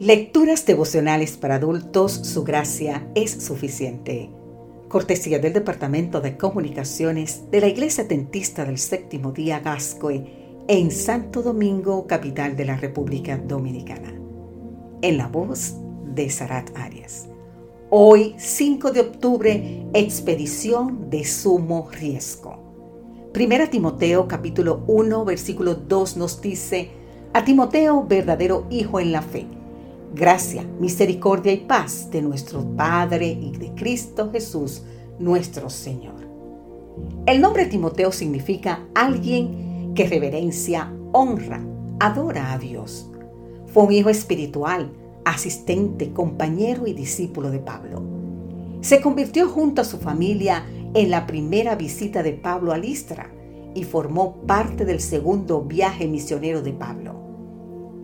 Lecturas devocionales para adultos, su gracia es suficiente. Cortesía del Departamento de Comunicaciones de la Iglesia Tentista del Séptimo Día Gascoe en Santo Domingo, capital de la República Dominicana. En la voz de Sarat Arias. Hoy, 5 de octubre, expedición de sumo riesgo. Primera Timoteo capítulo 1, versículo 2 nos dice, a Timoteo, verdadero hijo en la fe Gracia, misericordia y paz de nuestro Padre y de Cristo Jesús, nuestro Señor. El nombre Timoteo significa alguien que reverencia, honra, adora a Dios. Fue un hijo espiritual, asistente, compañero y discípulo de Pablo. Se convirtió junto a su familia en la primera visita de Pablo a Listra y formó parte del segundo viaje misionero de Pablo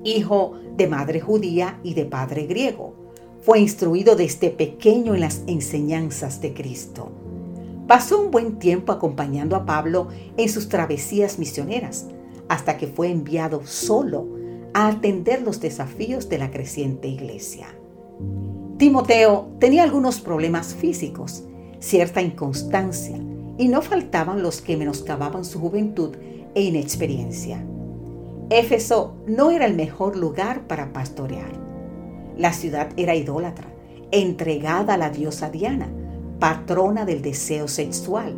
hijo de madre judía y de padre griego. Fue instruido desde pequeño en las enseñanzas de Cristo. Pasó un buen tiempo acompañando a Pablo en sus travesías misioneras, hasta que fue enviado solo a atender los desafíos de la creciente iglesia. Timoteo tenía algunos problemas físicos, cierta inconstancia, y no faltaban los que menoscababan su juventud e inexperiencia. Éfeso no era el mejor lugar para pastorear. La ciudad era idólatra, entregada a la diosa Diana, patrona del deseo sexual.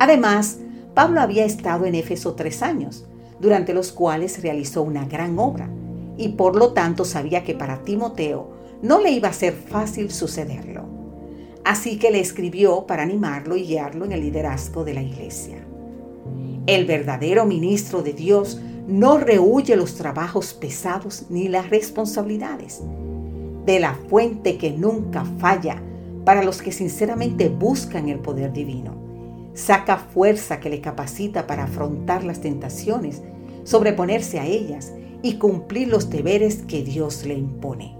Además, Pablo había estado en Éfeso tres años, durante los cuales realizó una gran obra, y por lo tanto sabía que para Timoteo no le iba a ser fácil sucederlo. Así que le escribió para animarlo y guiarlo en el liderazgo de la iglesia. El verdadero ministro de Dios no rehuye los trabajos pesados ni las responsabilidades. De la fuente que nunca falla para los que sinceramente buscan el poder divino. Saca fuerza que le capacita para afrontar las tentaciones, sobreponerse a ellas y cumplir los deberes que Dios le impone.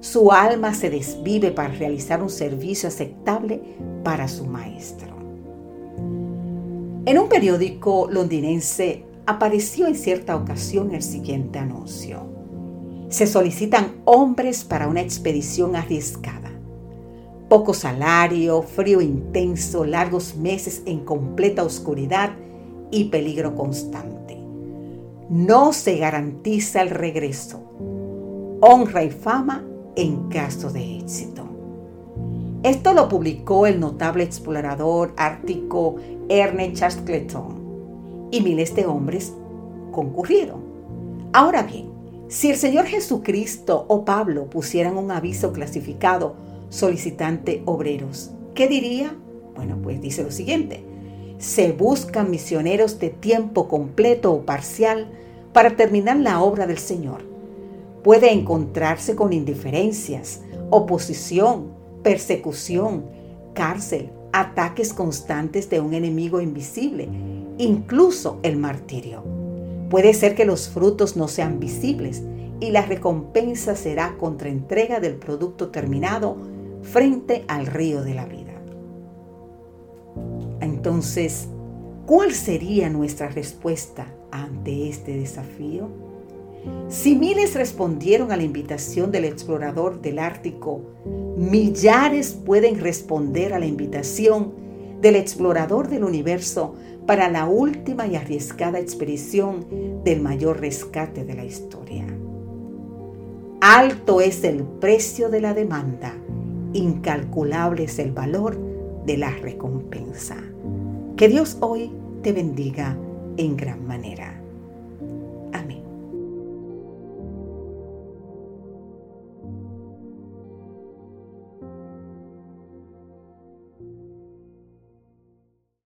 Su alma se desvive para realizar un servicio aceptable para su maestro. En un periódico londinense apareció en cierta ocasión el siguiente anuncio. Se solicitan hombres para una expedición arriesgada. Poco salario, frío intenso, largos meses en completa oscuridad y peligro constante. No se garantiza el regreso. Honra y fama en caso de éxito. Esto lo publicó el notable explorador ártico Ernest Shackleton y miles de hombres concurrieron. Ahora bien, si el Señor Jesucristo o Pablo pusieran un aviso clasificado solicitante obreros, ¿qué diría? Bueno, pues dice lo siguiente. Se buscan misioneros de tiempo completo o parcial para terminar la obra del Señor. Puede encontrarse con indiferencias, oposición, persecución, cárcel, ataques constantes de un enemigo invisible incluso el martirio. Puede ser que los frutos no sean visibles y la recompensa será contra entrega del producto terminado frente al río de la vida. Entonces, ¿cuál sería nuestra respuesta ante este desafío? Si miles respondieron a la invitación del explorador del Ártico, millares pueden responder a la invitación del explorador del universo para la última y arriesgada expedición del mayor rescate de la historia. Alto es el precio de la demanda, incalculable es el valor de la recompensa. Que Dios hoy te bendiga en gran manera.